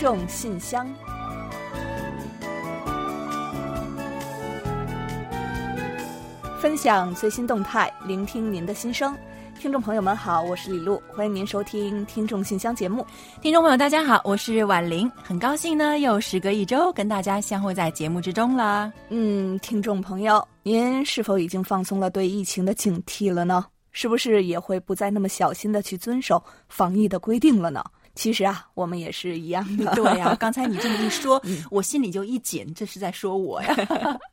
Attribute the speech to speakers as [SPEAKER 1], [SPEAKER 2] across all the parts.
[SPEAKER 1] 众信箱，分享最新动态，聆听您的心声。听众朋友们好，我是李璐，欢迎您收听《听众信箱》节目。
[SPEAKER 2] 听众朋友大家好，我是婉玲，很高兴呢，又时隔一周跟大家相会在节目之中啦。
[SPEAKER 1] 嗯，听众朋友，您是否已经放松了对疫情的警惕了呢？是不是也会不再那么小心的去遵守防疫的规定了呢？其实啊，我们也是一样的。
[SPEAKER 2] 对呀，刚才你这么一说，我心里就一紧，这是在说我呀。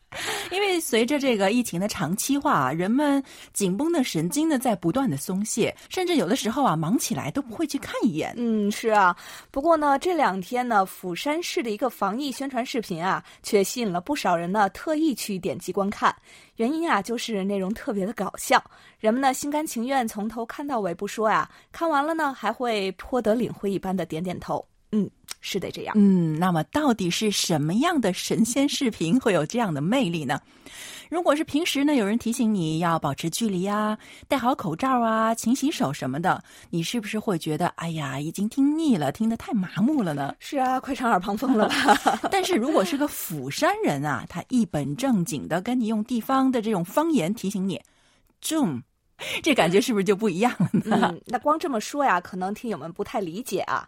[SPEAKER 2] 因为随着这个疫情的长期化，人们紧绷的神经呢在不断的松懈，甚至有的时候啊忙起来都不会去看一眼。
[SPEAKER 1] 嗯，是啊。不过呢，这两天呢，釜山市的一个防疫宣传视频啊，却吸引了不少人呢特意去点击观看。原因啊，就是内容特别的搞笑，人们呢心甘情愿从头看到尾不说呀，看完了呢还会颇得领会一般的点点头。嗯，是得这样。
[SPEAKER 2] 嗯，那么到底是什么样的神仙视频会有这样的魅力呢？如果是平时呢，有人提醒你要保持距离啊，戴好口罩啊，勤洗手什么的，你是不是会觉得，哎呀，已经听腻了，听得太麻木了呢？
[SPEAKER 1] 是啊，快成耳旁风了吧？
[SPEAKER 2] 但是如果是个釜山人啊，他一本正经的跟你用地方的这种方言提醒你，zoom，这感觉是不是就不一样了
[SPEAKER 1] 呢？嗯，那光这么说呀，可能听友们不太理解啊。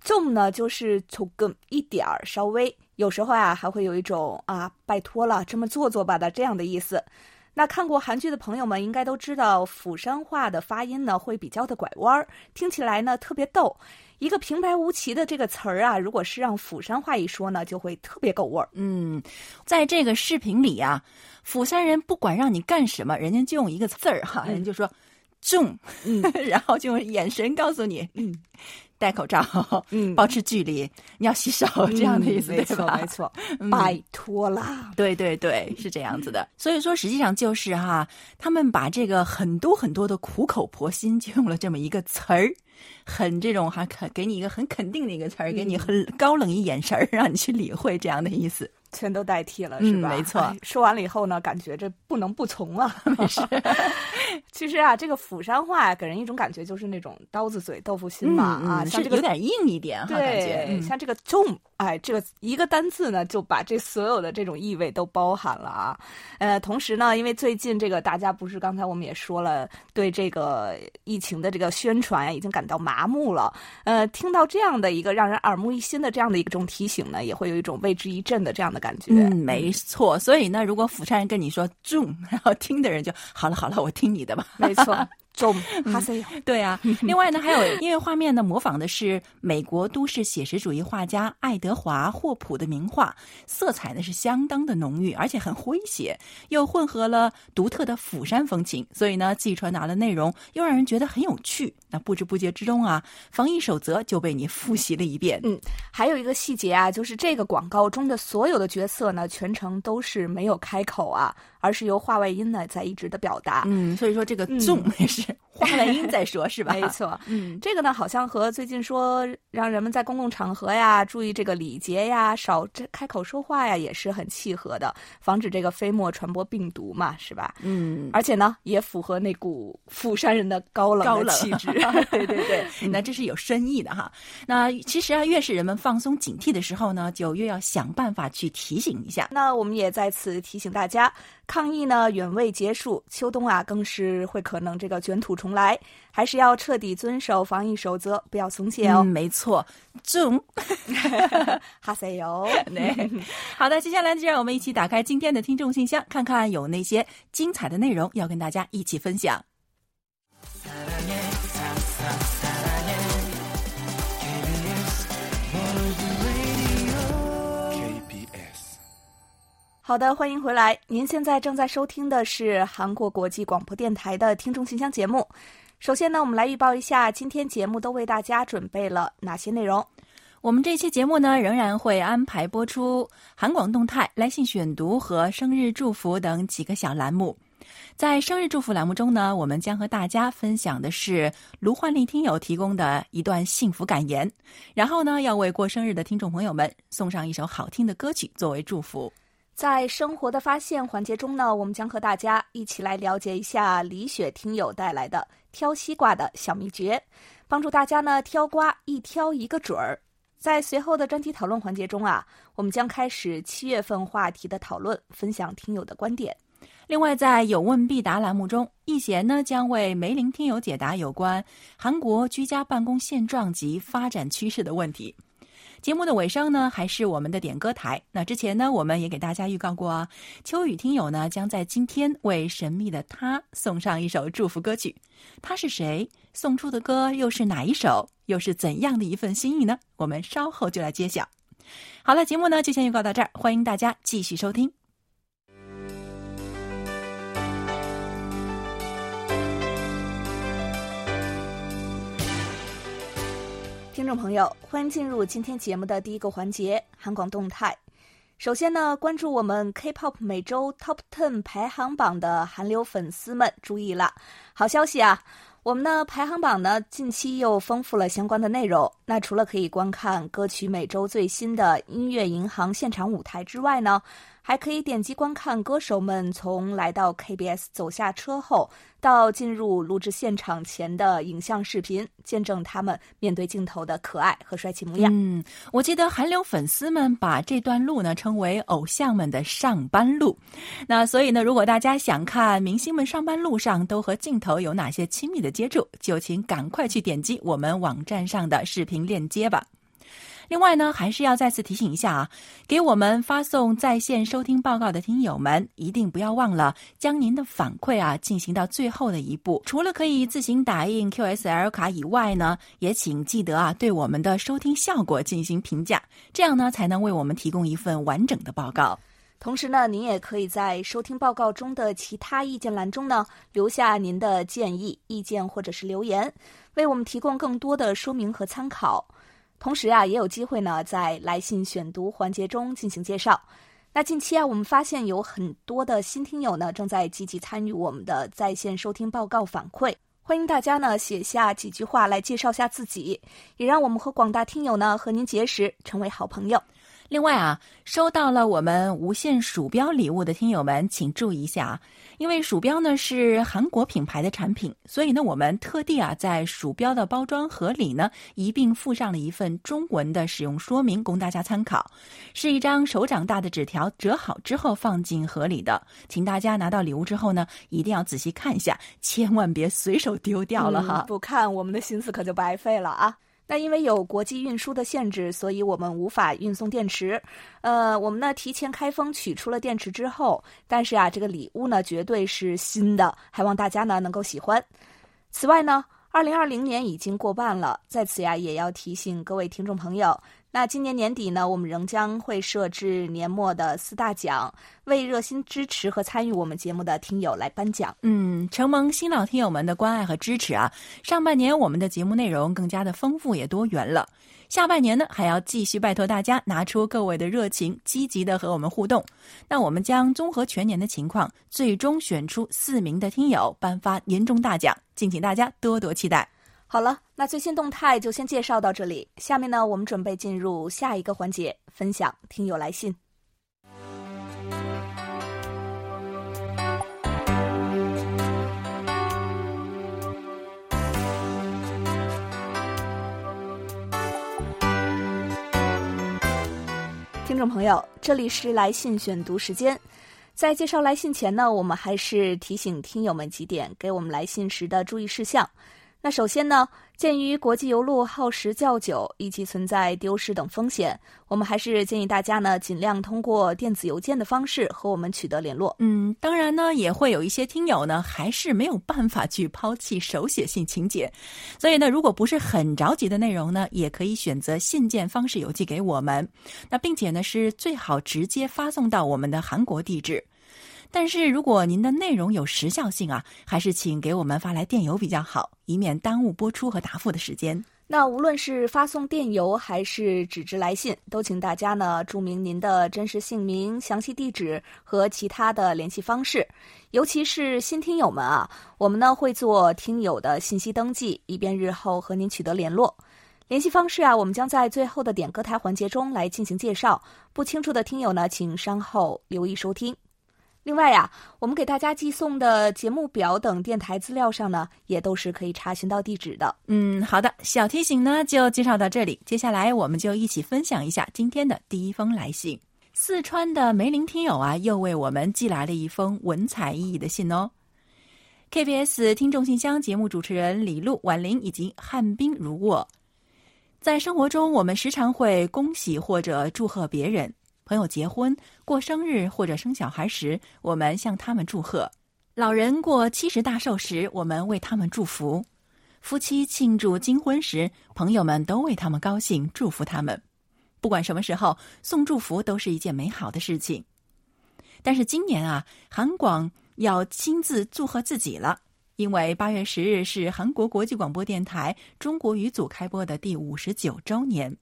[SPEAKER 1] 重呢，就是从更一点儿稍微，有时候啊，还会有一种啊，拜托了，这么做做吧的这样的意思。那看过韩剧的朋友们应该都知道，釜山话的发音呢会比较的拐弯儿，听起来呢特别逗。一个平白无奇的这个词儿啊，如果是让釜山话一说呢，就会特别够味儿。
[SPEAKER 2] 嗯，在这个视频里啊，釜山人不管让你干什么，人家就用一个字儿哈，人就说重，嗯，然后就用眼神告诉你，嗯。戴口罩，嗯，保持距离，你要洗手，这样的意思，
[SPEAKER 1] 没错，没错，拜托啦，
[SPEAKER 2] 对对对，是这样子的。所以说，实际上就是哈，他们把这个很多很多的苦口婆心，就用了这么一个词儿，很这种哈肯给你一个很肯定的一个词儿，给你很高冷一眼神儿，让你去理会这样的意思。
[SPEAKER 1] 全都代替了，是吧？
[SPEAKER 2] 没错。
[SPEAKER 1] 说完了以后呢，感觉这不能不从啊。
[SPEAKER 2] 没事。
[SPEAKER 1] 其实啊，这个釜山话给人一种感觉，就是那种刀子嘴豆腐心嘛啊，像这个
[SPEAKER 2] 有点硬一点哈，感觉。
[SPEAKER 1] 像这个重，哎，这个一个单字呢，就把这所有的这种意味都包含了啊。呃，同时呢，因为最近这个大家不是刚才我们也说了，对这个疫情的这个宣传已经感到麻木了。呃，听到这样的一个让人耳目一新的这样的一种提醒呢，也会有一种为之一振的这样的。感觉
[SPEAKER 2] 嗯，没错。所以呢，如果釜山人跟你说“重”，然后听的人就好了，好了，我听你的吧。
[SPEAKER 1] 没错。中哈塞
[SPEAKER 2] 对啊，另外呢，还有音乐画面呢，模仿的是美国都市写实主义画家爱德华霍普的名画，色彩呢是相当的浓郁，而且很诙谐，又混合了独特的釜山风情，所以呢，既传达了内容，又让人觉得很有趣。那不知不觉之中啊，防疫守则就被你复习了一遍。
[SPEAKER 1] 嗯，还有一个细节啊，就是这个广告中的所有的角色呢，全程都是没有开口啊。而是由话外音呢在一直的表达，
[SPEAKER 2] 嗯，所以说这个纵 也是话外音在说，是吧？
[SPEAKER 1] 没错，嗯，这个呢好像和最近说让人们在公共场合呀注意这个礼节呀，少这开口说话呀，也是很契合的，防止这个飞沫传播病毒嘛，是吧？
[SPEAKER 2] 嗯，
[SPEAKER 1] 而且呢也符合那股釜山人的高冷的气质，对对对，
[SPEAKER 2] 那这是有深意的哈。那其实啊，越是人们放松警惕的时候呢，就越要想办法去提醒一下。
[SPEAKER 1] 那我们也在此提醒大家。抗疫呢远未结束，秋冬啊更是会可能这个卷土重来，还是要彻底遵守防疫守则，不要松懈哦。
[SPEAKER 2] 没错，中，
[SPEAKER 1] 哈塞哟。
[SPEAKER 2] 好的，接下来就让我们一起打开今天的听众信箱，看看有那些精彩的内容要跟大家一起分享。
[SPEAKER 1] 好的，欢迎回来。您现在正在收听的是韩国国际广播电台的听众信箱节目。首先呢，我们来预报一下今天节目都为大家准备了哪些内容。
[SPEAKER 2] 我们这期节目呢，仍然会安排播出韩广动态、来信选读和生日祝福等几个小栏目。在生日祝福栏目中呢，我们将和大家分享的是卢焕丽听友提供的一段幸福感言，然后呢，要为过生日的听众朋友们送上一首好听的歌曲作为祝福。
[SPEAKER 1] 在生活的发现环节中呢，我们将和大家一起来了解一下李雪听友带来的挑西瓜的小秘诀，帮助大家呢挑瓜一挑一个准儿。在随后的专题讨论环节中啊，我们将开始七月份话题的讨论，分享听友的观点。
[SPEAKER 2] 另外，在有问必答栏目中，易贤呢将为梅林听友解答有关韩国居家办公现状及发展趋势的问题。节目的尾声呢，还是我们的点歌台。那之前呢，我们也给大家预告过，秋雨听友呢将在今天为神秘的他送上一首祝福歌曲。他是谁？送出的歌又是哪一首？又是怎样的一份心意呢？我们稍后就来揭晓。好了，节目呢就先预告到这儿，欢迎大家继续收听。
[SPEAKER 1] 听众朋友，欢迎进入今天节目的第一个环节——韩广动态。首先呢，关注我们 K-pop 每周 Top Ten 排行榜的韩流粉丝们注意了，好消息啊！我们的排行榜呢，近期又丰富了相关的内容。那除了可以观看歌曲每周最新的音乐银行现场舞台之外呢，还可以点击观看歌手们从来到 KBS 走下车后到进入录制现场前的影像视频，见证他们面对镜头的可爱和帅气模样。
[SPEAKER 2] 嗯，我记得韩流粉丝们把这段路呢称为偶像们的上班路。那所以呢，如果大家想看明星们上班路上都和镜头有哪些亲密的接触，就请赶快去点击我们网站上的视频链接吧。另外呢，还是要再次提醒一下啊，给我们发送在线收听报告的听友们，一定不要忘了将您的反馈啊进行到最后的一步。除了可以自行打印 QSL 卡以外呢，也请记得啊对我们的收听效果进行评价，这样呢才能为我们提供一份完整的报告。
[SPEAKER 1] 同时呢，您也可以在收听报告中的其他意见栏中呢留下您的建议、意见或者是留言，为我们提供更多的说明和参考。同时啊，也有机会呢，在来信选读环节中进行介绍。那近期啊，我们发现有很多的新听友呢，正在积极参与我们的在线收听报告反馈。欢迎大家呢写下几句话来介绍下自己，也让我们和广大听友呢和您结识，成为好朋友。
[SPEAKER 2] 另外啊，收到了我们无线鼠标礼物的听友们，请注意一下啊，因为鼠标呢是韩国品牌的产品，所以呢我们特地啊在鼠标的包装盒里呢一并附上了一份中文的使用说明，供大家参考。是一张手掌大的纸条，折好之后放进盒里的，请大家拿到礼物之后呢，一定要仔细看一下，千万别随手丢掉了哈，
[SPEAKER 1] 不看我们的心思可就白费了啊。那因为有国际运输的限制，所以我们无法运送电池。呃，我们呢提前开封取出了电池之后，但是啊，这个礼物呢绝对是新的，还望大家呢能够喜欢。此外呢，二零二零年已经过半了，在此呀也要提醒各位听众朋友。那今年年底呢，我们仍将会设置年末的四大奖，为热心支持和参与我们节目的听友来颁奖。
[SPEAKER 2] 嗯，承蒙新老听友们的关爱和支持啊，上半年我们的节目内容更加的丰富也多元了。下半年呢，还要继续拜托大家拿出各位的热情，积极的和我们互动。那我们将综合全年的情况，最终选出四名的听友，颁发年终大奖，敬请大家多多期待。
[SPEAKER 1] 好了，那最新动态就先介绍到这里。下面呢，我们准备进入下一个环节，分享听友来信。听众朋友，这里是来信选读时间。在介绍来信前呢，我们还是提醒听友们几点给我们来信时的注意事项。那首先呢，鉴于国际邮路耗时较久，以及存在丢失等风险，我们还是建议大家呢，尽量通过电子邮件的方式和我们取得联络。
[SPEAKER 2] 嗯，当然呢，也会有一些听友呢，还是没有办法去抛弃手写信情节，所以呢，如果不是很着急的内容呢，也可以选择信件方式邮寄给我们。那并且呢，是最好直接发送到我们的韩国地址。但是如果您的内容有时效性啊，还是请给我们发来电邮比较好，以免耽误播出和答复的时间。
[SPEAKER 1] 那无论是发送电邮还是纸质来信，都请大家呢注明您的真实姓名、详细地址和其他的联系方式。尤其是新听友们啊，我们呢会做听友的信息登记，以便日后和您取得联络。联系方式啊，我们将在最后的点歌台环节中来进行介绍。不清楚的听友呢，请稍后留意收听。另外呀，我们给大家寄送的节目表等电台资料上呢，也都是可以查询到地址的。
[SPEAKER 2] 嗯，好的，小提醒呢就介绍到这里。接下来我们就一起分享一下今天的第一封来信。四川的梅林听友啊，又为我们寄来了一封文采奕奕的信哦。KBS 听众信箱节目主持人李璐、婉玲以及汉斌如我，在生活中我们时常会恭喜或者祝贺别人。朋友结婚、过生日或者生小孩时，我们向他们祝贺；老人过七十大寿时，我们为他们祝福；夫妻庆祝金婚时，朋友们都为他们高兴，祝福他们。不管什么时候送祝福，都是一件美好的事情。但是今年啊，韩广要亲自祝贺自己了，因为八月十日是韩国国际广播电台中国语组开播的第五十九周年。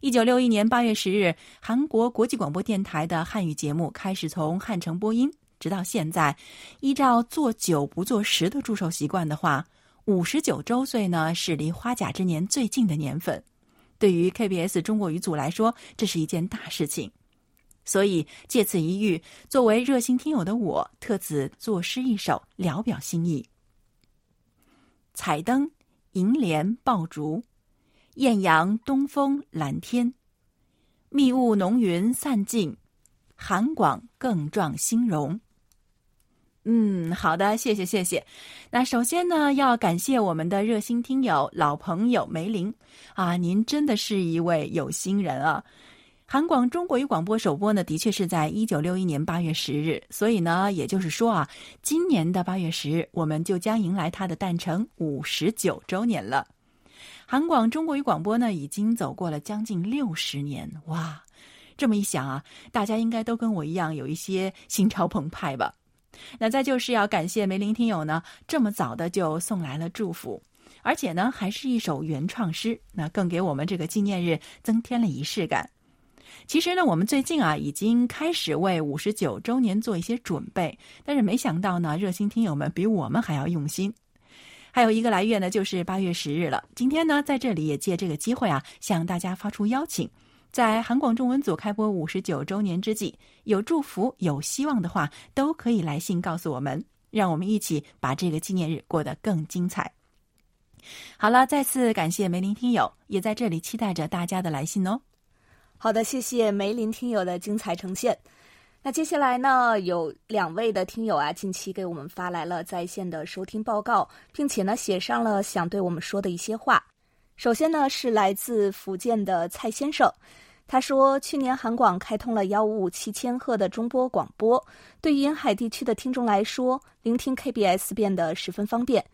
[SPEAKER 2] 一九六一年八月十日，韩国国际广播电台的汉语节目开始从汉城播音，直到现在。依照做九不做十的祝寿习惯的话，五十九周岁呢是离花甲之年最近的年份。对于 KBS 中国语组来说，这是一件大事情。所以借此一遇，作为热心听友的我，特此作诗一首，聊表心意。彩灯，银莲，爆竹。艳阳东风蓝天，密雾浓云散尽，韩广更壮新容。嗯，好的，谢谢谢谢。那首先呢，要感谢我们的热心听友老朋友梅林啊，您真的是一位有心人啊。韩广中国语广播首播呢，的确是在一九六一年八月十日，所以呢，也就是说啊，今年的八月十日，我们就将迎来它的诞辰五十九周年了。韩广中国语广播呢，已经走过了将近六十年，哇！这么一想啊，大家应该都跟我一样有一些心潮澎湃吧？那再就是要感谢梅林听友呢，这么早的就送来了祝福，而且呢，还是一首原创诗，那更给我们这个纪念日增添了仪式感。其实呢，我们最近啊，已经开始为五十九周年做一些准备，但是没想到呢，热心听友们比我们还要用心。还有一个来月呢，就是八月十日了。今天呢，在这里也借这个机会啊，向大家发出邀请，在韩广中文组开播五十九周年之际，有祝福、有希望的话，都可以来信告诉我们，让我们一起把这个纪念日过得更精彩。好了，再次感谢梅林听友，也在这里期待着大家的来信哦。
[SPEAKER 1] 好的，谢谢梅林听友的精彩呈现。那接下来呢，有两位的听友啊，近期给我们发来了在线的收听报告，并且呢，写上了想对我们说的一些话。首先呢，是来自福建的蔡先生，他说，去年韩广开通了幺五五七千赫的中波广播，对于沿海地区的听众来说，聆听 KBS 变得十分方便。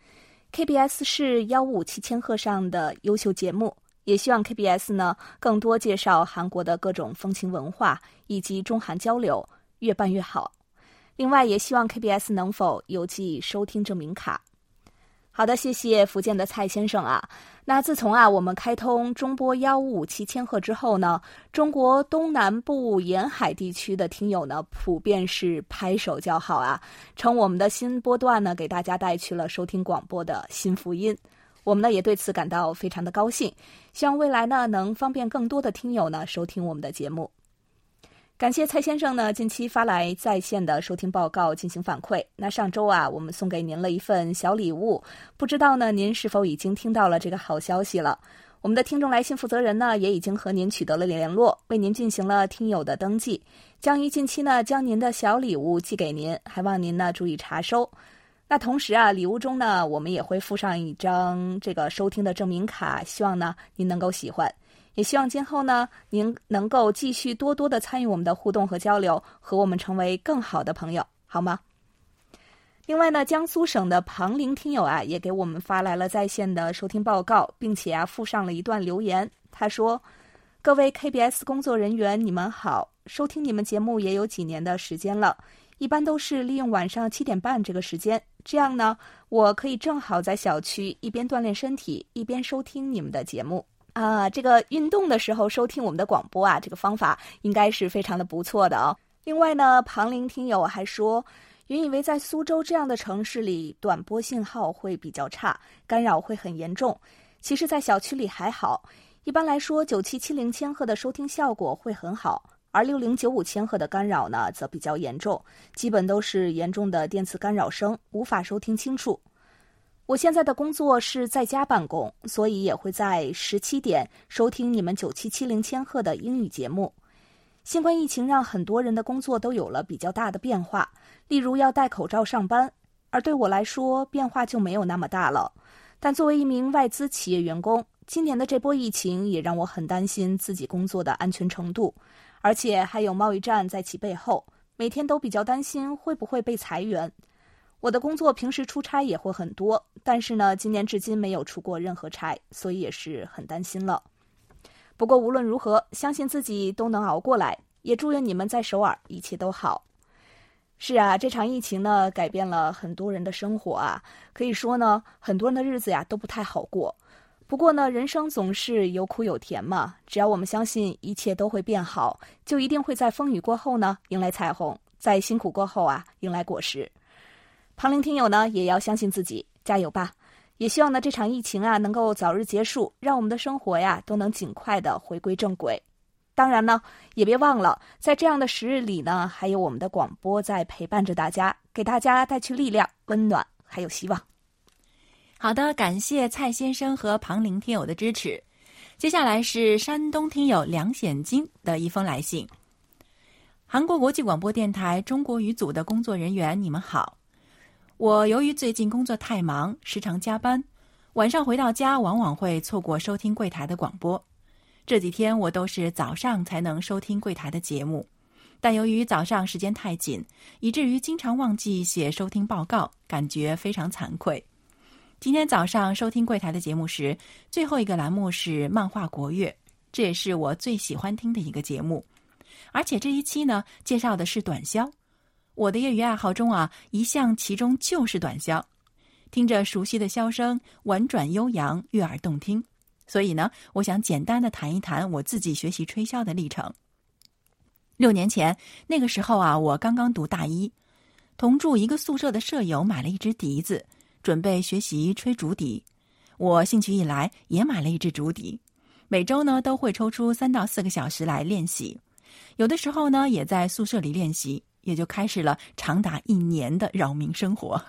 [SPEAKER 1] KBS 是幺五五七千赫上的优秀节目，也希望 KBS 呢更多介绍韩国的各种风情文化以及中韩交流。越办越好。另外，也希望 KBS 能否邮寄收听证明卡。好的，谢谢福建的蔡先生啊。那自从啊我们开通中波幺五五七千赫之后呢，中国东南部沿海地区的听友呢，普遍是拍手叫好啊，称我们的新波段呢，给大家带去了收听广播的新福音。我们呢也对此感到非常的高兴，希望未来呢能方便更多的听友呢收听我们的节目。感谢蔡先生呢，近期发来在线的收听报告进行反馈。那上周啊，我们送给您了一份小礼物，不知道呢，您是否已经听到了这个好消息了？我们的听众来信负责人呢，也已经和您取得了联络，为您进行了听友的登记，将于近期呢将您的小礼物寄给您，还望您呢注意查收。那同时啊，礼物中呢，我们也会附上一张这个收听的证明卡，希望呢您能够喜欢。也希望今后呢，您能够继续多多的参与我们的互动和交流，和我们成为更好的朋友，好吗？另外呢，江苏省的庞玲听友啊，也给我们发来了在线的收听报告，并且啊附上了一段留言。他说：“各位 KBS 工作人员，你们好，收听你们节目也有几年的时间了，一般都是利用晚上七点半这个时间，这样呢，我可以正好在小区一边锻炼身体，一边收听你们的节目。”啊，这个运动的时候收听我们的广播啊，这个方法应该是非常的不错的哦。另外呢，庞林听友还说，原以为在苏州这样的城市里，短波信号会比较差，干扰会很严重。其实，在小区里还好，一般来说九七七零千赫的收听效果会很好。而六零九五千赫的干扰呢，则比较严重，基本都是严重的电磁干扰声，无法收听清楚。我现在的工作是在家办公，所以也会在十七点收听你们九七七零千赫的英语节目。新冠疫情让很多人的工作都有了比较大的变化，例如要戴口罩上班，而对我来说变化就没有那么大了。但作为一名外资企业员工，今年的这波疫情也让我很担心自己工作的安全程度，而且还有贸易战在其背后，每天都比较担心会不会被裁员。我的工作平时出差也会很多，但是呢，今年至今没有出过任何差，所以也是很担心了。不过无论如何，相信自己都能熬过来，也祝愿你们在首尔一切都好。是啊，这场疫情呢，改变了很多人的生活啊，可以说呢，很多人的日子呀都不太好过。不过呢，人生总是有苦有甜嘛，只要我们相信一切都会变好，就一定会在风雨过后呢迎来彩虹，在辛苦过后啊迎来果实。旁聆听友呢也要相信自己，加油吧！也希望呢这场疫情啊能够早日结束，让我们的生活呀都能尽快的回归正轨。当然呢，也别忘了，在这样的时日里呢，还有我们的广播在陪伴着大家，给大家带去力量、温暖，还有希望。
[SPEAKER 2] 好的，感谢蔡先生和庞林听友的支持。接下来是山东听友梁显金的一封来信。韩国国际广播电台中国语组的工作人员，你们好。我由于最近工作太忙，时常加班，晚上回到家往往会错过收听柜台的广播。这几天我都是早上才能收听柜台的节目，但由于早上时间太紧，以至于经常忘记写收听报告，感觉非常惭愧。今天早上收听柜台的节目时，最后一个栏目是漫画国乐，这也是我最喜欢听的一个节目，而且这一期呢介绍的是短消。我的业余爱好中啊，一项其中就是短箫，听着熟悉的箫声，婉转悠扬，悦耳动听。所以呢，我想简单的谈一谈我自己学习吹箫的历程。六年前，那个时候啊，我刚刚读大一，同住一个宿舍的舍友买了一只笛子，准备学习吹竹笛。我兴趣一来，也买了一支竹笛，每周呢都会抽出三到四个小时来练习，有的时候呢也在宿舍里练习，也就开始了长达一年的扰民生活。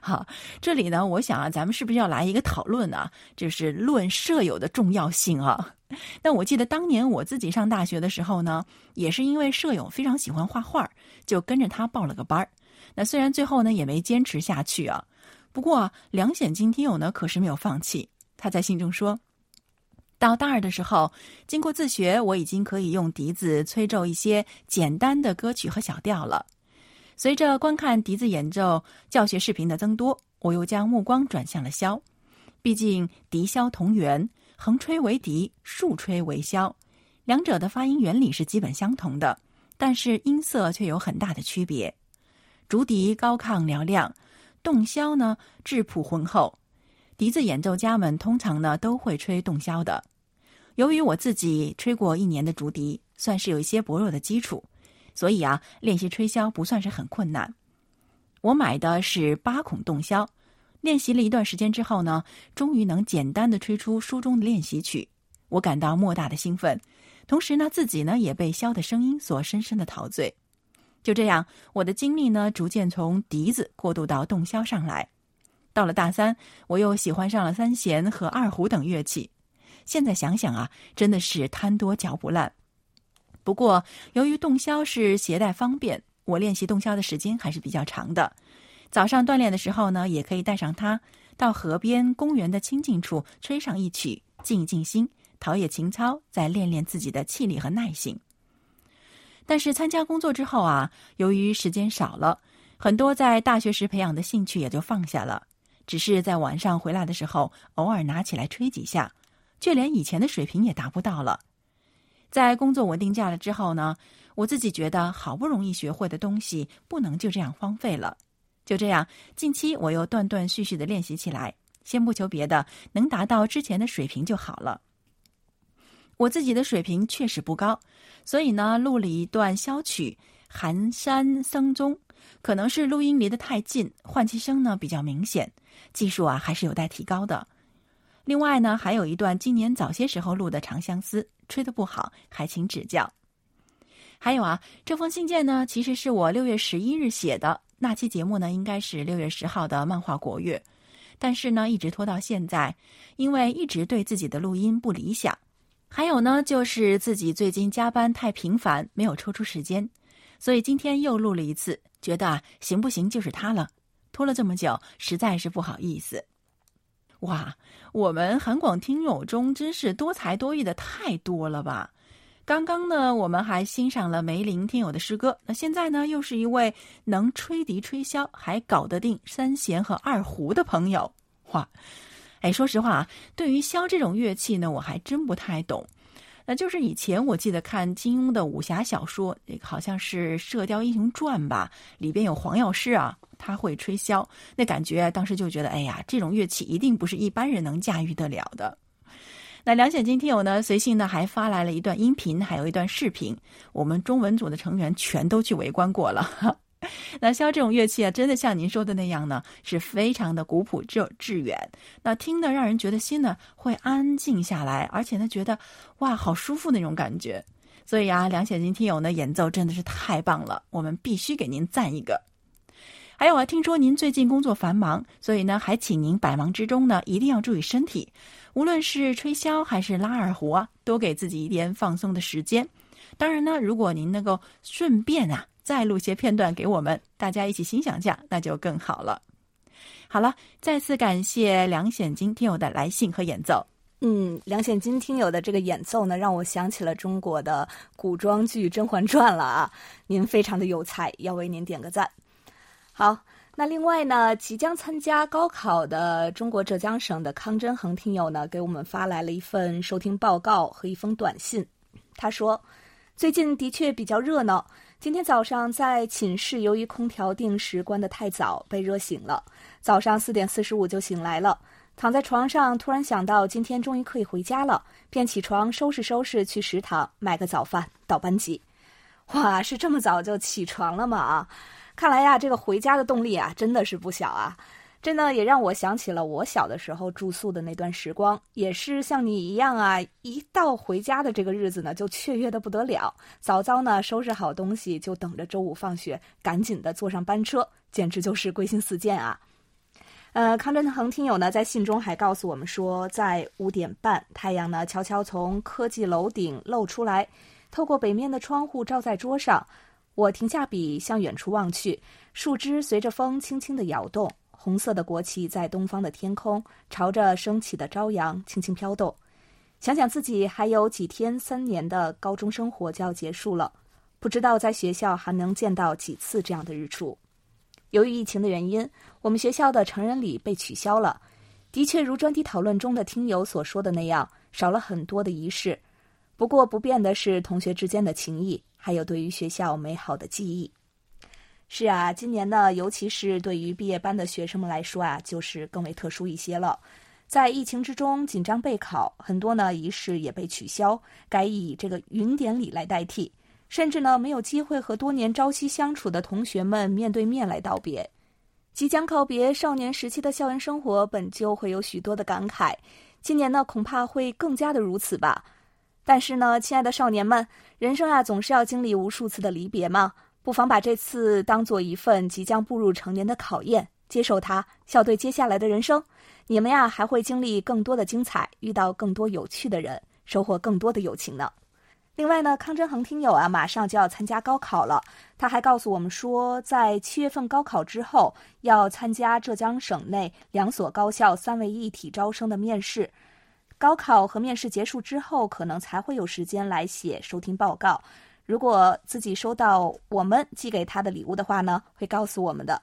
[SPEAKER 2] 好，这里呢，我想啊，咱们是不是要来一个讨论呢？就是论舍友的重要性啊。那我记得当年我自己上大学的时候呢，也是因为舍友非常喜欢画画，就跟着他报了个班儿。那虽然最后呢也没坚持下去啊，不过梁显金听友呢可是没有放弃。他在信中说，到大二的时候，经过自学，我已经可以用笛子吹奏一些简单的歌曲和小调了。随着观看笛子演奏教学视频的增多，我又将目光转向了箫。毕竟笛箫同源，横吹为笛，竖吹为箫，两者的发音原理是基本相同的，但是音色却有很大的区别。竹笛高亢嘹亮，洞箫呢质朴浑厚。笛子演奏家们通常呢都会吹洞箫的。由于我自己吹过一年的竹笛，算是有一些薄弱的基础。所以啊，练习吹箫不算是很困难。我买的是八孔洞箫，练习了一段时间之后呢，终于能简单的吹出书中的练习曲，我感到莫大的兴奋。同时呢，自己呢也被箫的声音所深深的陶醉。就这样，我的精力呢逐渐从笛子过渡到洞箫上来。到了大三，我又喜欢上了三弦和二胡等乐器。现在想想啊，真的是贪多嚼不烂。不过，由于洞箫是携带方便，我练习洞箫的时间还是比较长的。早上锻炼的时候呢，也可以带上它到河边、公园的清静处吹上一曲，静一静心，陶冶情操，再练练自己的气力和耐性。但是参加工作之后啊，由于时间少了，很多在大学时培养的兴趣也就放下了，只是在晚上回来的时候偶尔拿起来吹几下，却连以前的水平也达不到了。在工作稳定下来之后呢，我自己觉得好不容易学会的东西不能就这样荒废了。就这样，近期我又断断续续的练习起来。先不求别的，能达到之前的水平就好了。我自己的水平确实不高，所以呢，录了一段箫曲《寒山僧踪》，可能是录音离得太近，换气声呢比较明显，技术啊还是有待提高的。另外呢，还有一段今年早些时候录的《长相思》。吹得不好，还请指教。还有啊，这封信件呢，其实是我六月十一日写的，那期节目呢，应该是六月十号的漫画国乐，但是呢，一直拖到现在，因为一直对自己的录音不理想，还有呢，就是自己最近加班太频繁，没有抽出时间，所以今天又录了一次，觉得啊，行不行就是它了，拖了这么久，实在是不好意思。哇，我们韩广听友中真是多才多艺的太多了吧！刚刚呢，我们还欣赏了梅林听友的诗歌。那现在呢，又是一位能吹笛吹箫，还搞得定三弦和二胡的朋友。哇，哎，说实话啊，对于箫这种乐器呢，我还真不太懂。那就是以前我记得看金庸的武侠小说，好像是《射雕英雄传》吧，里边有黄药师啊，他会吹箫，那感觉当时就觉得，哎呀，这种乐器一定不是一般人能驾驭得了的。那梁显金听友呢？随信呢还发来了一段音频，还有一段视频。我们中文组的成员全都去围观过了。那箫这种乐器啊，真的像您说的那样呢，是非常的古朴、致致远。那听的让人觉得心呢会安静下来，而且呢觉得哇，好舒服那种感觉。所以啊，梁显金听友呢演奏真的是太棒了，我们必须给您赞一个。还有啊，听说您最近工作繁忙，所以呢，还请您百忙之中呢一定要注意身体。无论是吹箫还是拉二胡啊，多给自己一点放松的时间。当然呢，如果您能够顺便啊，再录些片段给我们，大家一起欣赏下，那就更好了。好了，再次感谢梁显金听友的来信和演奏。
[SPEAKER 1] 嗯，梁显金听友的这个演奏呢，让我想起了中国的古装剧《甄嬛传》了啊！您非常的有才，要为您点个赞。好。那另外呢，即将参加高考的中国浙江省的康真恒听友呢，给我们发来了一份收听报告和一封短信。他说，最近的确比较热闹。今天早上在寝室，由于空调定时关得太早，被热醒了。早上四点四十五就醒来了，躺在床上，突然想到今天终于可以回家了，便起床收拾收拾去食堂买个早饭到班级。哇，是这么早就起床了吗？啊！看来呀，这个回家的动力啊，真的是不小啊！这呢，也让我想起了我小的时候住宿的那段时光，也是像你一样啊，一到回家的这个日子呢，就雀跃的不得了。早早呢收拾好东西，就等着周五放学，赶紧的坐上班车，简直就是归心似箭啊！呃，康振恒听友呢，在信中还告诉我们说，在五点半，太阳呢悄悄从科技楼顶露出来，透过北面的窗户照在桌上。我停下笔，向远处望去，树枝随着风轻轻地摇动，红色的国旗在东方的天空朝着升起的朝阳轻轻飘动。想想自己还有几天、三年的高中生活就要结束了，不知道在学校还能见到几次这样的日出。由于疫情的原因，我们学校的成人礼被取消了。的确，如专题讨论中的听友所说的那样，少了很多的仪式。不过不变的是同学之间的情谊。还有对于学校美好的记忆，是啊，今年呢，尤其是对于毕业班的学生们来说啊，就是更为特殊一些了。在疫情之中紧张备考，很多呢仪式也被取消，改以这个云典礼来代替，甚至呢没有机会和多年朝夕相处的同学们面对面来道别。即将告别少年时期的校园生活，本就会有许多的感慨，今年呢恐怕会更加的如此吧。但是呢，亲爱的少年们，人生啊总是要经历无数次的离别嘛，不妨把这次当做一份即将步入成年的考验，接受它，笑对接下来的人生。你们呀还会经历更多的精彩，遇到更多有趣的人，收获更多的友情呢。另外呢，康真恒听友啊，马上就要参加高考了，他还告诉我们说，在七月份高考之后，要参加浙江省内两所高校三位一体招生的面试。高考和面试结束之后，可能才会有时间来写收听报告。如果自己收到我们寄给他的礼物的话呢，会告诉我们的。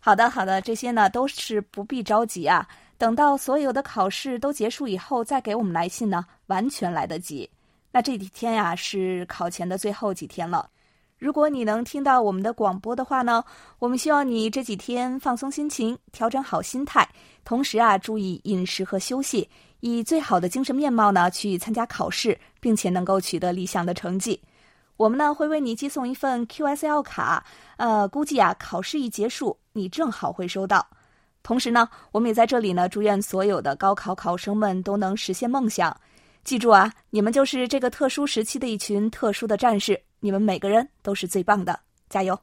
[SPEAKER 1] 好的，好的，这些呢都是不必着急啊，等到所有的考试都结束以后再给我们来信呢，完全来得及。那这几天呀是考前的最后几天了。如果你能听到我们的广播的话呢，我们希望你这几天放松心情，调整好心态，同时啊注意饮食和休息。以最好的精神面貌呢去参加考试，并且能够取得理想的成绩。我们呢会为你寄送一份 QSL 卡，呃，估计啊考试一结束，你正好会收到。同时呢，我们也在这里呢祝愿所有的高考考生们都能实现梦想。记住啊，你们就是这个特殊时期的一群特殊的战士，你们每个人都是最棒的，加油！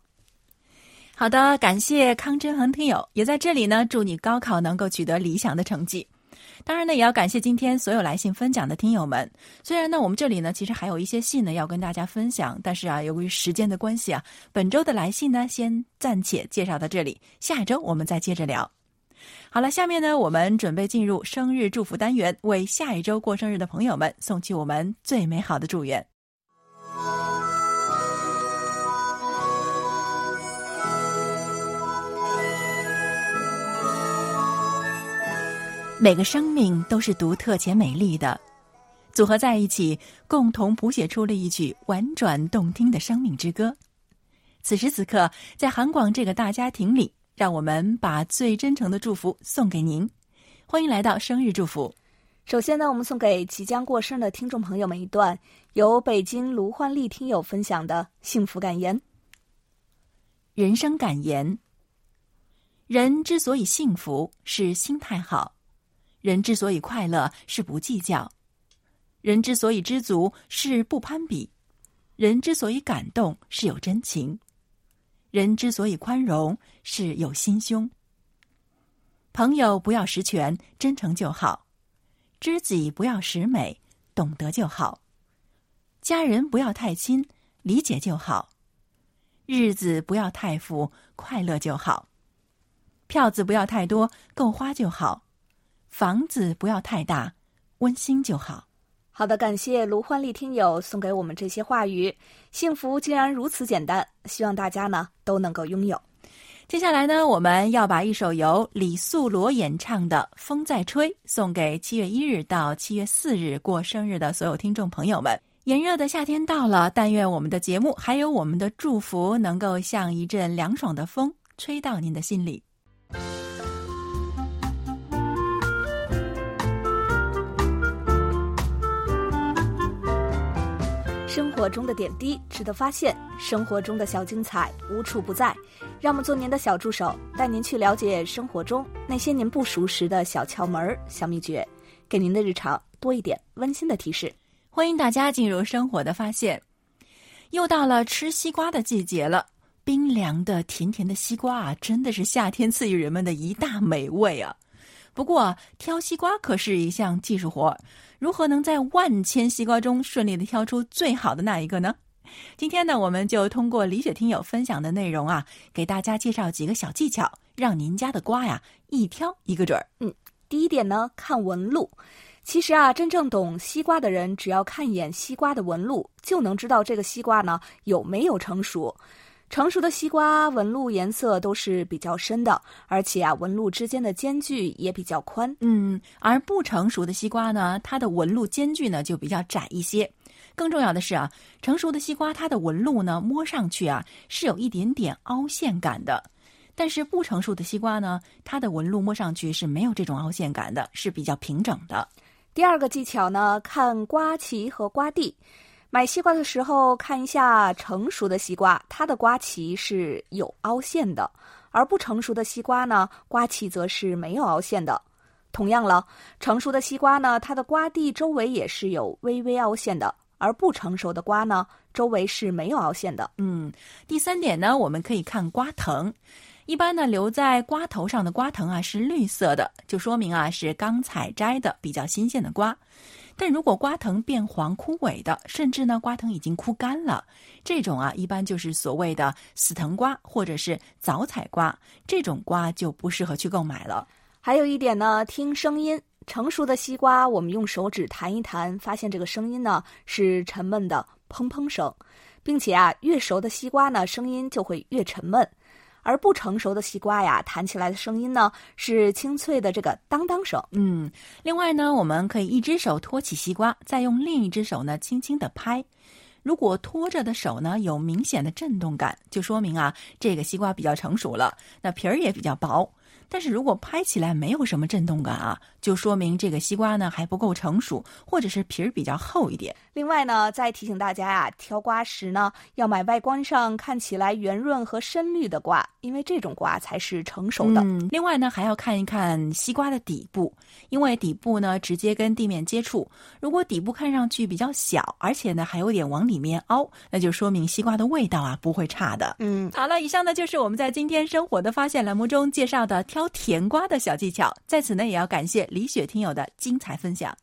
[SPEAKER 2] 好的，感谢康真恒听友，也在这里呢，祝你高考能够取得理想的成绩。当然呢，也要感谢今天所有来信分享的听友们。虽然呢，我们这里呢其实还有一些信呢要跟大家分享，但是啊，由于时间的关系啊，本周的来信呢先暂且介绍到这里，下周我们再接着聊。好了，下面呢我们准备进入生日祝福单元，为下一周过生日的朋友们送去我们最美好的祝愿。每个生命都是独特且美丽的，组合在一起，共同谱写出了一曲婉转动听的生命之歌。此时此刻，在韩广这个大家庭里，让我们把最真诚的祝福送给您。欢迎来到生日祝福。
[SPEAKER 1] 首先呢，我们送给即将过生的听众朋友们一段由北京卢焕丽听友分享的幸福感言。
[SPEAKER 2] 人生感言：人之所以幸福，是心态好。人之所以快乐，是不计较；人之所以知足，是不攀比；人之所以感动，是有真情；人之所以宽容，是有心胸。朋友不要十全，真诚就好；知己不要十美，懂得就好；家人不要太亲，理解就好；日子不要太富，快乐就好；票子不要太多，够花就好。房子不要太大，温馨就好。
[SPEAKER 1] 好的，感谢卢焕丽听友送给我们这些话语。幸福竟然如此简单，希望大家呢都能够拥有。
[SPEAKER 2] 接下来呢，我们要把一首由李素罗演唱的《风在吹》送给七月一日到七月四日过生日的所有听众朋友们。炎热的夏天到了，但愿我们的节目还有我们的祝福，能够像一阵凉爽的风，吹到您的心里。
[SPEAKER 1] 生活中的点滴值得发现，生活中的小精彩无处不在。让我们做您的小助手，带您去了解生活中那些您不熟识的小窍门、小秘诀，给您的日常多一点温馨的提示。
[SPEAKER 2] 欢迎大家进入生活的发现。又到了吃西瓜的季节了，冰凉的、甜甜的西瓜啊，真的是夏天赐予人们的一大美味啊。不过，挑西瓜可是一项技术活。如何能在万千西瓜中顺利的挑出最好的那一个呢？今天呢，我们就通过李雪听友分享的内容啊，给大家介绍几个小技巧，让您家的瓜呀一挑一个准儿。
[SPEAKER 1] 嗯，第一点呢，看纹路。其实啊，真正懂西瓜的人，只要看一眼西瓜的纹路，就能知道这个西瓜呢有没有成熟。成熟的西瓜纹路颜色都是比较深的，而且啊，纹路之间的间距也比较宽。
[SPEAKER 2] 嗯，而不成熟的西瓜呢，它的纹路间距呢就比较窄一些。更重要的是啊，成熟的西瓜它的纹路呢摸上去啊是有一点点凹陷感的，但是不成熟的西瓜呢，它的纹路摸上去是没有这种凹陷感的，是比较平整的。
[SPEAKER 1] 第二个技巧呢，看瓜脐和瓜蒂。买西瓜的时候，看一下成熟的西瓜，它的瓜脐是有凹陷的；而不成熟的西瓜呢，瓜脐则是没有凹陷的。同样了，成熟的西瓜呢，它的瓜蒂周围也是有微微凹陷的；而不成熟的瓜呢，周围是没有凹陷的。
[SPEAKER 2] 嗯，第三点呢，我们可以看瓜藤，一般呢留在瓜头上的瓜藤啊是绿色的，就说明啊是刚采摘的比较新鲜的瓜。但如果瓜藤变黄枯萎的，甚至呢瓜藤已经枯干了，这种啊一般就是所谓的死藤瓜或者是早采瓜，这种瓜就不适合去购买了。
[SPEAKER 1] 还有一点呢，听声音，成熟的西瓜我们用手指弹一弹，发现这个声音呢是沉闷的砰砰声，并且啊越熟的西瓜呢声音就会越沉闷。而不成熟的西瓜呀，弹起来的声音呢是清脆的这个当当声。
[SPEAKER 2] 嗯，另外呢，我们可以一只手托起西瓜，再用另一只手呢轻轻的拍。如果托着的手呢有明显的震动感，就说明啊这个西瓜比较成熟了，那皮儿也比较薄。但是如果拍起来没有什么震动感啊，就说明这个西瓜呢还不够成熟，或者是皮儿比较厚一点。
[SPEAKER 1] 另外呢，再提醒大家呀，挑瓜时呢要买外观上看起来圆润和深绿的瓜，因为这种瓜才是成熟的。
[SPEAKER 2] 嗯，另外呢还要看一看西瓜的底部，因为底部呢直接跟地面接触，如果底部看上去比较小，而且呢还有点往里面凹，那就说明西瓜的味道啊不会差的。
[SPEAKER 1] 嗯，
[SPEAKER 2] 好了，以上呢就是我们在今天生活的发现栏目中介绍的挑甜瓜的小技巧，在此呢也要感谢李雪听友的精彩分享。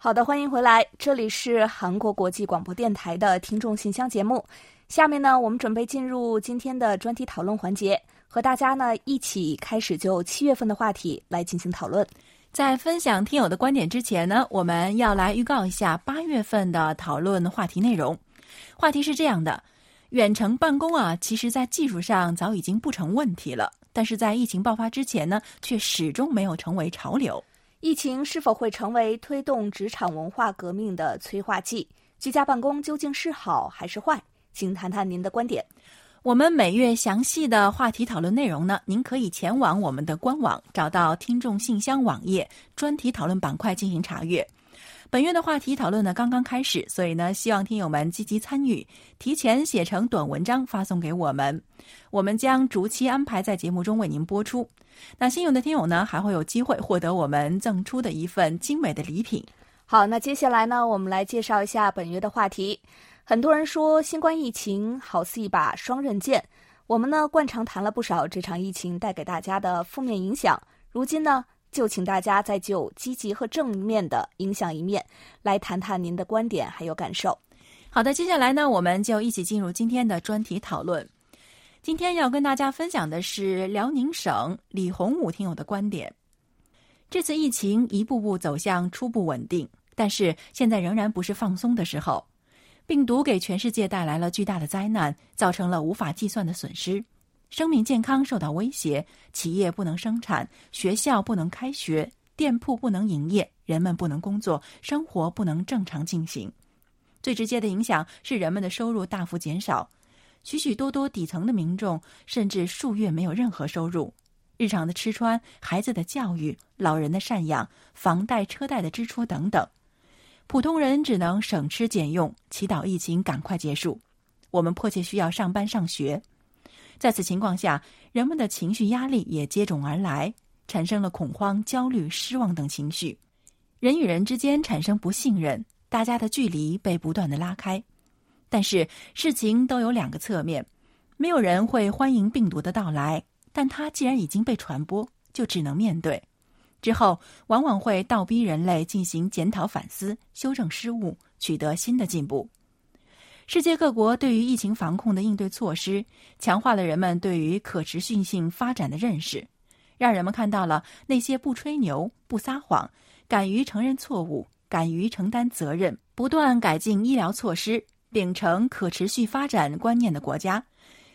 [SPEAKER 1] 好的，欢迎回来，这里是韩国国际广播电台的听众信箱节目。下面呢，我们准备进入今天的专题讨论环节，和大家呢一起开始就七月份的话题来进行讨论。
[SPEAKER 2] 在分享听友的观点之前呢，我们要来预告一下八月份的讨论话题内容。话题是这样的：远程办公啊，其实在技术上早已经不成问题了，但是在疫情爆发之前呢，却始终没有成为潮流。
[SPEAKER 1] 疫情是否会成为推动职场文化革命的催化剂？居家办公究竟是好还是坏？请谈谈您的观点。
[SPEAKER 2] 我们每月详细的话题讨论内容呢，您可以前往我们的官网，找到听众信箱网页专题讨论板块进行查阅。本月的话题讨论呢刚刚开始，所以呢，希望听友们积极参与，提前写成短文章发送给我们，我们将逐期安排在节目中为您播出。那新有的听友呢，还会有机会获得我们赠出的一份精美的礼品。
[SPEAKER 1] 好，那接下来呢，我们来介绍一下本月的话题。很多人说，新冠疫情好似一把双刃剑。我们呢，惯常谈了不少这场疫情带给大家的负面影响。如今呢，就请大家再就积极和正面的影响一面，来谈谈您的观点还有感受。
[SPEAKER 2] 好的，接下来呢，我们就一起进入今天的专题讨论。今天要跟大家分享的是辽宁省李洪武听友的观点。这次疫情一步步走向初步稳定，但是现在仍然不是放松的时候。病毒给全世界带来了巨大的灾难，造成了无法计算的损失，生命健康受到威胁，企业不能生产，学校不能开学，店铺不能营业，人们不能工作，生活不能正常进行。最直接的影响是人们的收入大幅减少，许许多多底层的民众甚至数月没有任何收入，日常的吃穿、孩子的教育、老人的赡养、房贷车贷的支出等等。普通人只能省吃俭用，祈祷疫情赶快结束。我们迫切需要上班上学。在此情况下，人们的情绪压力也接踵而来，产生了恐慌、焦虑、失望等情绪。人与人之间产生不信任，大家的距离被不断的拉开。但是事情都有两个侧面，没有人会欢迎病毒的到来，但它既然已经被传播，就只能面对。之后往往会倒逼人类进行检讨反思、修正失误，取得新的进步。世界各国对于疫情防控的应对措施，强化了人们对于可持续性发展的认识，让人们看到了那些不吹牛、不撒谎、敢于承认错误、敢于承担责任、不断改进医疗措施、秉承可持续发展观念的国家，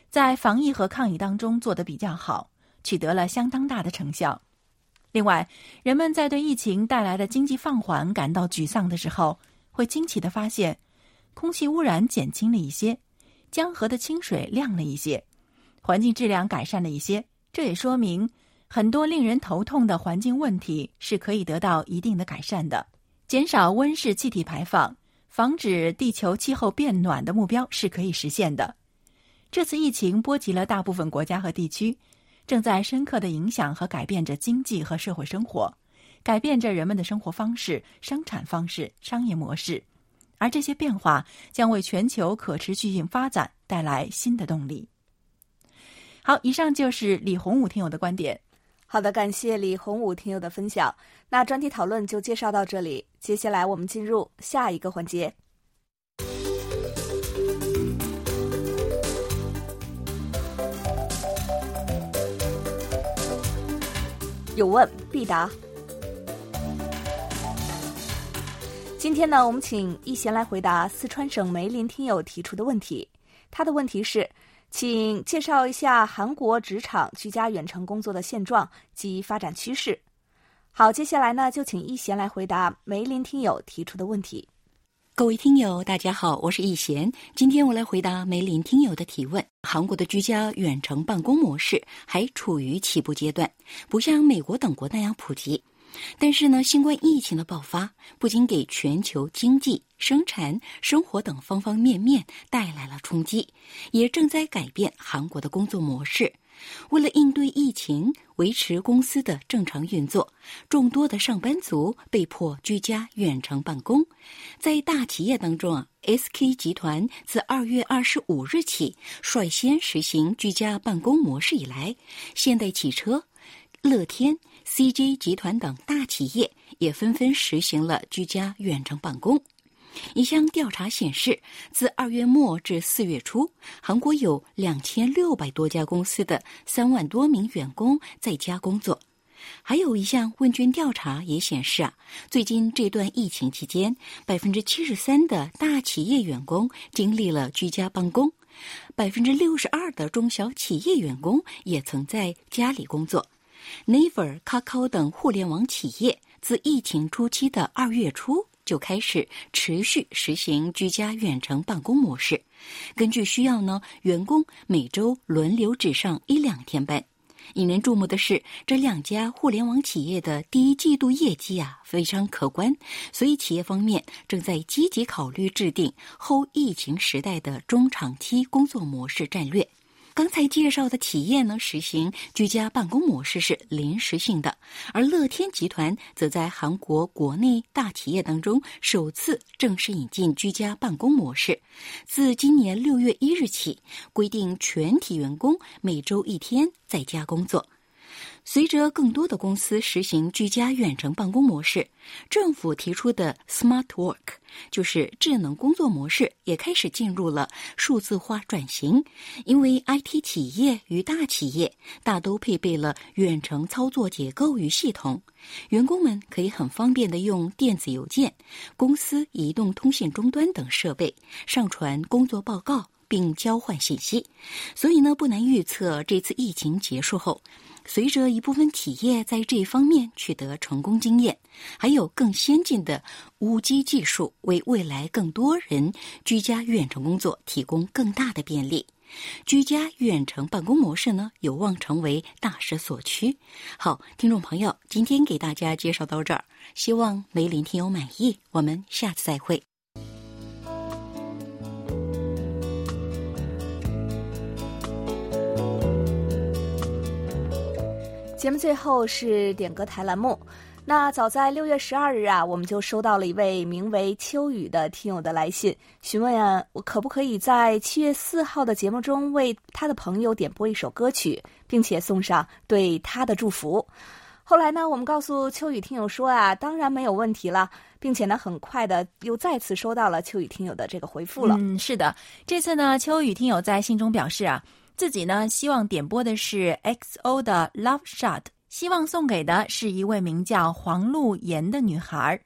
[SPEAKER 2] 在防疫和抗疫当中做得比较好，取得了相当大的成效。另外，人们在对疫情带来的经济放缓感到沮丧的时候，会惊奇的发现，空气污染减轻了一些，江河的清水亮了一些，环境质量改善了一些。这也说明，很多令人头痛的环境问题是可以得到一定的改善的。减少温室气体排放，防止地球气候变暖的目标是可以实现的。这次疫情波及了大部分国家和地区。正在深刻的影响和改变着经济和社会生活，改变着人们的生活方式、生产方式、商业模式，而这些变化将为全球可持续性发展带来新的动力。好，以上就是李洪武听友的观点。
[SPEAKER 1] 好的，感谢李洪武听友的分享。那专题讨论就介绍到这里，接下来我们进入下一个环节。有问必答。今天呢，我们请易贤来回答四川省梅林听友提出的问题。他的问题是，请介绍一下韩国职场居家远程工作的现状及发展趋势。好，接下来呢，就请易贤来回答梅林听友提出的问题。
[SPEAKER 3] 各位听友，大家好，我是易贤。今天我来回答梅林听友的提问。韩国的居家远程办公模式还处于起步阶段，不像美国等国那样普及。但是呢，新冠疫情的爆发不仅给全球经济、生产、生活等方方面面带来了冲击，也正在改变韩国的工作模式。为了应对疫情，维持公司的正常运作，众多的上班族被迫居家远程办公。在大企业当中啊，SK 集团自二月二十五日起率先实行居家办公模式以来，现代汽车、乐天、CJ 集团等大企业也纷纷实行了居家远程办公。一项调查显示，自二月末至四月初，韩国有两千六百多家公司的三万多名员工在家工作。还有一项问卷调查也显示啊，最近这段疫情期间，百分之七十三的大企业员工经历了居家办公，百分之六十二的中小企业员工也曾在家里工作。Naver、Kakao 等互联网企业自疫情初期的二月初。就开始持续实行居家远程办公模式。根据需要呢，员工每周轮流只上一两天班。引人注目的是，这两家互联网企业的第一季度业绩啊非常可观，所以企业方面正在积极考虑制定后疫情时代的中长期工作模式战略。刚才介绍的企业呢，实行居家办公模式是临时性的，而乐天集团则在韩国国内大企业当中首次正式引进居家办公模式。自今年六月一日起，规定全体员工每周一天在家工作。随着更多的公司实行居家远程办公模式，政府提出的 Smart Work 就是智能工作模式，也开始进入了数字化转型。因为 IT 企业与大企业大都配备了远程操作结构与系统，员工们可以很方便的用电子邮件、公司移动通信终端等设备上传工作报告并交换信息。所以呢，不难预测这次疫情结束后。随着一部分企业在这一方面取得成功经验，还有更先进的五 G 技术，为未来更多人居家远程工作提供更大的便利。居家远程办公模式呢，有望成为大势所趋。好，听众朋友，今天给大家介绍到这儿，希望梅林听友满意。我们下次再会。
[SPEAKER 1] 节目最后是点歌台栏目。那早在六月十二日啊，我们就收到了一位名为秋雨的听友的来信，询问啊，我可不可以在七月四号的节目中为他的朋友点播一首歌曲，并且送上对他的祝福。后来呢，我们告诉秋雨听友说啊，当然没有问题了，并且呢，很快的又再次收到了秋雨听友的这个回复了。
[SPEAKER 2] 嗯，是的，这次呢，秋雨听友在信中表示啊。自己呢，希望点播的是 XO 的《Love Shot》，希望送给的是一位名叫黄露妍的女孩儿。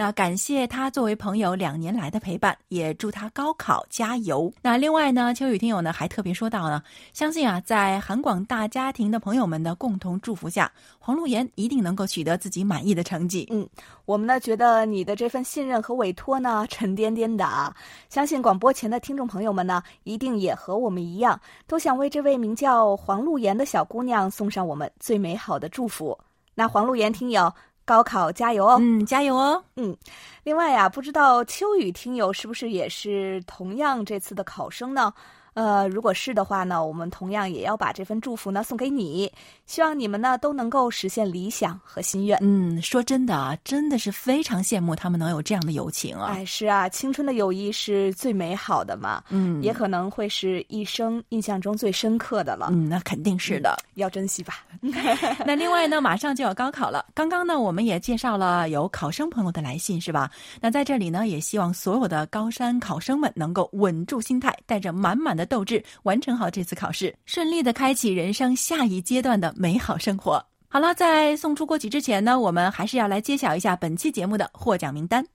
[SPEAKER 2] 那感谢他作为朋友两年来的陪伴，也祝他高考加油。那另外呢，秋雨听友呢还特别说到呢，相信啊，在韩广大家庭的朋友们的共同祝福下，黄露妍一定能够取得自己满意的成绩。
[SPEAKER 1] 嗯，我们呢觉得你的这份信任和委托呢沉甸甸的啊，相信广播前的听众朋友们呢一定也和我们一样，都想为这位名叫黄露妍的小姑娘送上我们最美好的祝福。那黄露妍听友。高考加油哦！
[SPEAKER 2] 嗯，加油哦！
[SPEAKER 1] 嗯，另外呀，不知道秋雨听友是不是也是同样这次的考生呢？呃，如果是的话呢，我们同样也要把这份祝福呢送给你，希望你们呢都能够实现理想和心愿。
[SPEAKER 2] 嗯，说真的啊，真的是非常羡慕他们能有这样的友情啊！
[SPEAKER 1] 哎，是啊，青春的友谊是最美好的嘛，
[SPEAKER 2] 嗯，
[SPEAKER 1] 也可能会是一生印象中最深刻的了。
[SPEAKER 2] 嗯，那肯定是的，
[SPEAKER 1] 要珍惜吧。
[SPEAKER 2] 那另外呢，马上就要高考了，刚刚呢我们也介绍了有考生朋友的来信，是吧？那在这里呢，也希望所有的高三考生们能够稳住心态，带着满满的。斗志，完成好这次考试，顺利的开启人生下一阶段的美好生活。好了，在送出国旗之前呢，我们还是要来揭晓一下本期节目的获奖名单。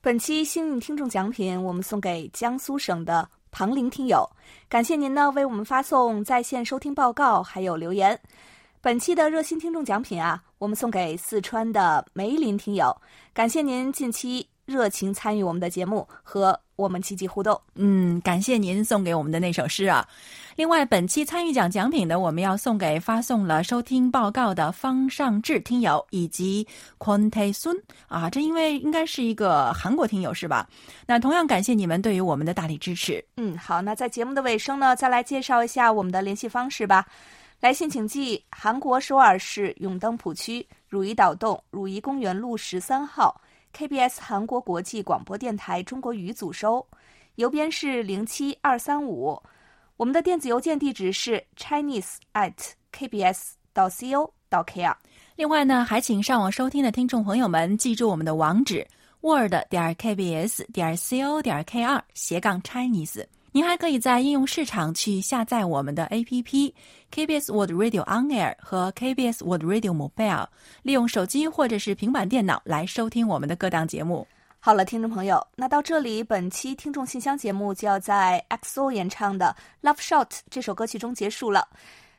[SPEAKER 1] 本期幸运听众奖品，我们送给江苏省的庞玲听友，感谢您呢为我们发送在线收听报告还有留言。本期的热心听众奖品啊，我们送给四川的梅林听友，感谢您近期热情参与我们的节目和我们积极互动。
[SPEAKER 2] 嗯，感谢您送给我们的那首诗啊。另外，本期参与奖奖品呢，我们要送给发送了收听报告的方尚志听友以及 Quante Sun 啊，这因为应该是一个韩国听友是吧？那同样感谢你们对于我们的大力支持。
[SPEAKER 1] 嗯，好，那在节目的尾声呢，再来介绍一下我们的联系方式吧。来信请寄韩国首尔市永登浦区汝矣岛洞汝矣公园路十三号 KBS 韩国国际广播电台中国语组收，邮编是零七二三五。我们的电子邮件地址是 chinese at kbs 到 co 到 kr。
[SPEAKER 2] 另外呢，还请上网收听的听众朋友们记住我们的网址 word 点 kbs 点 co 点 kr 斜杠 Chinese。您还可以在应用市场去下载我们的 APP KBS World Radio On Air 和 KBS World Radio Mobile，利用手机或者是平板电脑来收听我们的各档节目。
[SPEAKER 1] 好了，听众朋友，那到这里，本期听众信箱节目就要在 XO 演唱的《Love Shot》这首歌曲中结束了。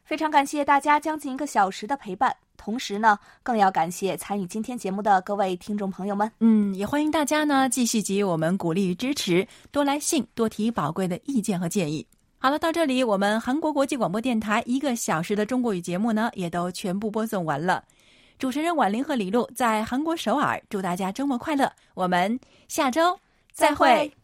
[SPEAKER 1] 非常感谢大家将近一个小时的陪伴，同时呢，更要感谢参与今天节目的各位听众朋友们。
[SPEAKER 2] 嗯，也欢迎大家呢继续给予我们鼓励与支持，多来信，多提宝贵的意见和建议。好了，到这里，我们韩国国际广播电台一个小时的中国语节目呢，也都全部播送完了。主持人婉玲和李璐在韩国首尔，祝大家周末快乐。我们下周再会。